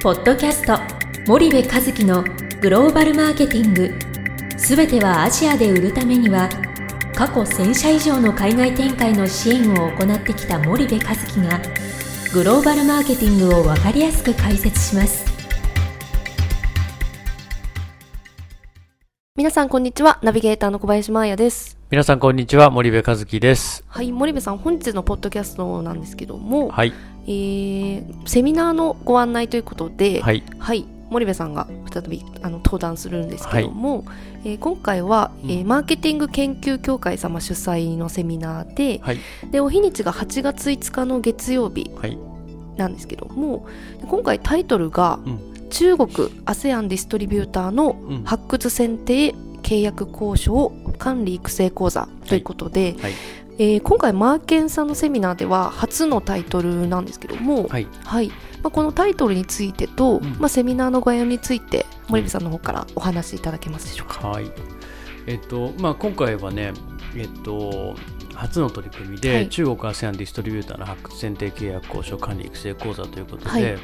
ポッドキャスト森部和樹のグローバルマーケティング。すべてはアジアで売るためには過去1000社以上の海外展開の支援を行ってきた森部和樹がグローバルマーケティングを分かりやすく解説します。皆さんこんにちは。ナビゲーターの小林真彩です。皆さんこんにちは。森部和樹です。はい森部さん本日のポッドキャストなんですけども、はいえー、セミナーのご案内ということで、はい。はい、森部さんが再びあの登壇するんですけども、えー今回は、えーマーケティング研究協会様主催のセミナーで,、はい。でお日にちが8月5日の月曜日はい。なんですけどもで今回タイトルが、うん。中国 ASEAN ディストリビューターのうん。発掘選定契約交渉管理育成講座ということで、はいえー今回マーケンさんのセミナーでは初のタイトルなんですけども、はい。はい。まあ、このタイトルについてと、うん。まあ、セミナーの概要について森部さんの方からお話しいただけますでしょうか。はい。えっとまあ今回はねえっと初の取り組みで、はい。中国 ASEAN ディストリビューターの発掘選定契約交渉管理育成講座ということで、はい。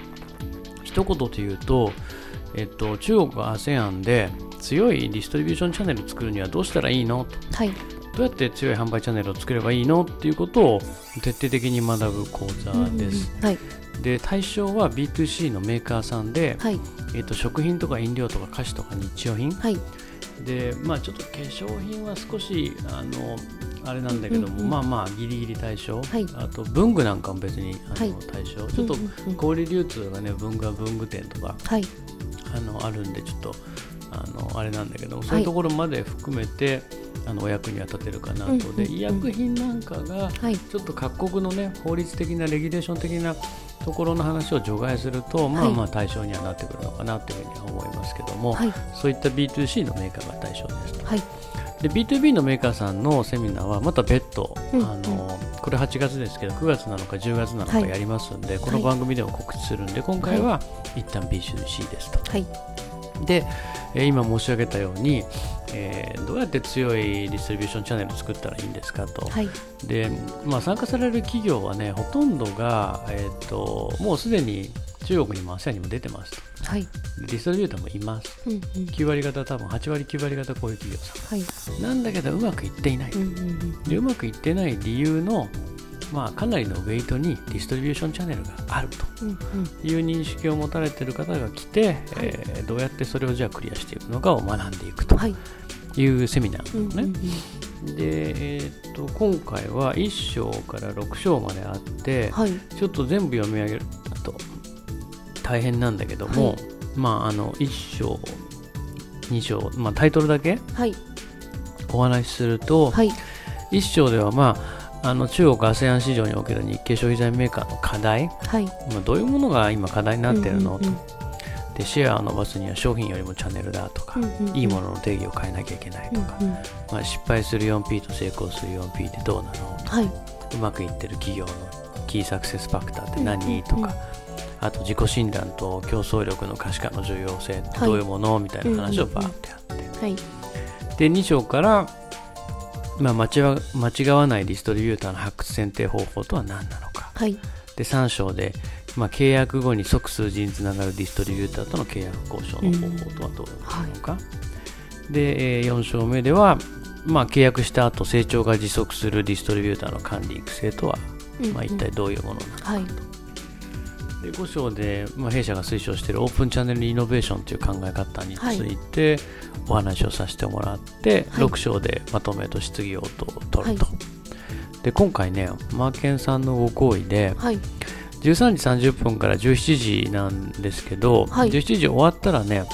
一言で言うと、えっと、中国が ASEAN で強いディストリビューションチャンネルを作るにはどうしたらいいのと。はい、どうやって強い販売チャンネルを作ればいいの？っていうことを徹底的に学ぶ講座です。うんうんはい。で対象は B2C のメーカーさんで、はい。えっと食品とか飲料とか菓子とか日用品。はい。でまあちょっと化粧品は少しあのあれなんだけども、うんうんまあまあギリギリ対象、はい。あと文具なんかも別にあの、はい。対象。ちょっと小売流通がね文具は文具店とかはい。あのあるんでちょっとあのあれなんだけどもそういうところまで含めて、あのお役には立てるかなと、で医薬品なんかがはい。ちょっと各国のね法律的なレギュレーション的なところの話を除外すると、まあはい。まあ対象にはなってくるのかなというふうには思いますけども、はい。そういった B2C のメーカーが対象ですと。はい。で B2B のメーカーさんのセミナーはまた別途、うんあのこれ8月ですけど9月なのか10月なのかはい。やりますんで、この番組でも告知するんで今回は一旦 B2C ですと。はい。で、えー今申し上げたように、えーどうやって強いディストリビューションチャンネルを作ったらいいんですかと。はいで、まあ、参加される企業はねほとんどが、えー、ともうすでに中国にも ASEAN にも出てますと。はいでディストリビューターもいます。うんうん9割方多分8割9割方こういう企業さはいん。なんだけどうまくいっていない。うんうんうんでうまくいってない理由の、まあ、かなりのウェイトにディストリビューションチャンネルがあるという認識を持たれている方が来て、えーどうやってそれをじゃあクリアしていくのかを学んでいくとはいいうセミナーね。うんうんで、えーっと今回は1章から6章まであって、はい。ちょっと全部読み上げると大変なんだけども、はい。まああの1章2章、まあ、タイトルだけはい。お話しすると、はい。1章では、まあ、あの中国 ASEAN 市場における日系消費財メーカーの課題、はい。まあ、どういうものが今課題になっているの、うんうんでシェアを伸ばすには商品よりもチャンネルだとか、うんうんうん。いいものの定義を変えなきゃいけないとか、うんうん。まあ、失敗する 4P と成功する 4P ってどうなのはい。うまくいってる企業のキーサクセスファクターって何、とかあと自己診断と競争力の可視化の重要性どういうもの、みたいな話をバーってやって、はい。で2章から、まあ、間違わ間違わないディストリビューターの発掘選定方法とは何なのか。はい。で3章で、まあ、契約後に即数字につながるディストリビューターとの契約交渉の方法とはどういうことなのか、で、え4章目では、まあ、契約した後成長が持続するディストリビューターの管理育成とは、まあ、一体どういうものなのか、はい。で5章で、まあ、弊社が推奨しているオープンチャンネルイノベーションという考え方についてお話をさせてもらって、はい。6章でまとめと質疑応答を取ると、はで今回ねマーケンさんのご好意ではい13時30分から17時なんですけど、はい。17時終わったらね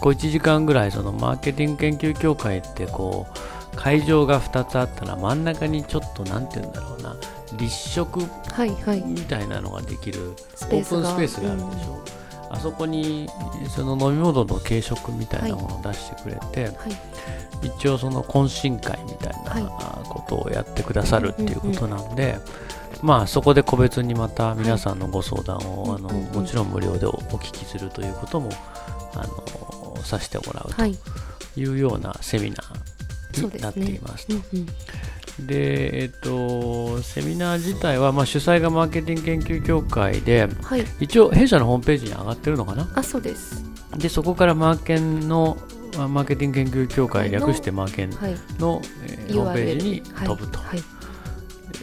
こう1時間ぐらいそのマーケティング研究協会ってこう会場が2つあったら真ん中にちょっとなんて言うんだろうな立食はいはい。みたいなのができるスオープンスペースがあるでしょ、あそこにその飲み物の軽食みたいなものを出してくれて、はい。一応その懇親会みたいはい。なことをやってくださるっていうことなんで、まあそこで個別にまた皆さんのご相談を、あのうんうんうん。もちろん無料でおお聞きするということもあのさせてもらうはい。というようなセミナーになっていますと。で、えっと、セミナー自体は、まあ、主催がマーケティング研究協会で、はい、一応弊社のホームページに上がってるのかな？あそうです。でそこからマーケンのマーケティング研究協会略してマーケンの、はい。えー、ホームページに飛ぶと。はい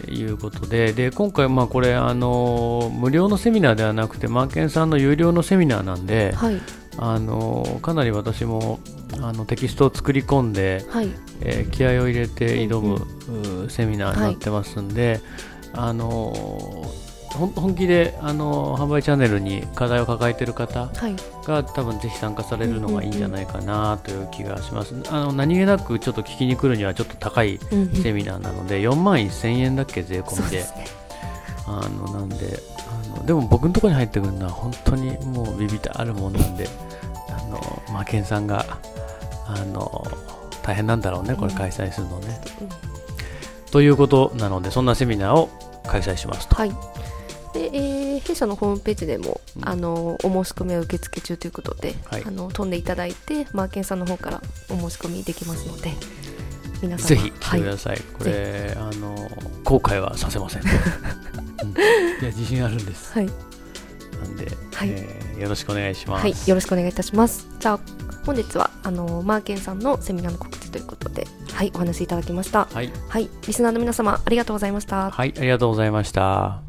いうことでで今回、まあ、これあの無料のセミナーではなくてマーケンさんの有料のセミナーなんで、はい、あのかなり私もあのテキストを作り込んで、はい、えー、気合を入れて挑む、うんうん、セミナーになってますんで、はい、あの本気であの販売チャンネルに課題を抱えている方が、はい、多分ぜひ参加されるのがいいんじゃないかなという気がします、あの何気なくちょっと聞きに来るにはちょっと高いセミナーなので、4万1000円だっけ税込みで。あのなんであのでも僕のところに入ってくるのは本当にもうビビってあるもんなんであのマケンさんがあの大変なんだろうねこれ開催するのね、うん、ということなのでそんなセミナーを開催しますと。はいで、えー、弊社のホームページでも、うん、あのお申し込みは受付中ということで、はい、あの飛んでいただいてマーケンさんの方からお申し込みできますので皆さんぜひ来てください、はい、これあの後悔はさせません、うん、いや自信あるんです、はい、なんで、はい、えー、よろしくお願いします、はい、よろしくお願いいたします。じゃあ本日はあのマーケンさんのセミナーの告知ということではい。お話しいただきました。はい、はい、リスナーの皆様ありがとうございました。はい。ありがとうございました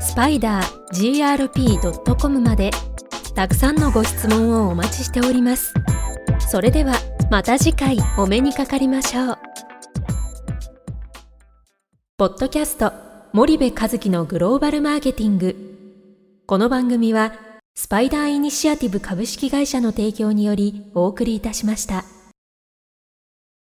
スパイダー grp.com までたくさんのご質問をお待ちしております。それではまた次回お目にかかりましょう。ポッドキャスト森部和樹のグローバルマーケティング。この番組はスパイダーイニシアティブ株式会社の提供によりお送りいたしました。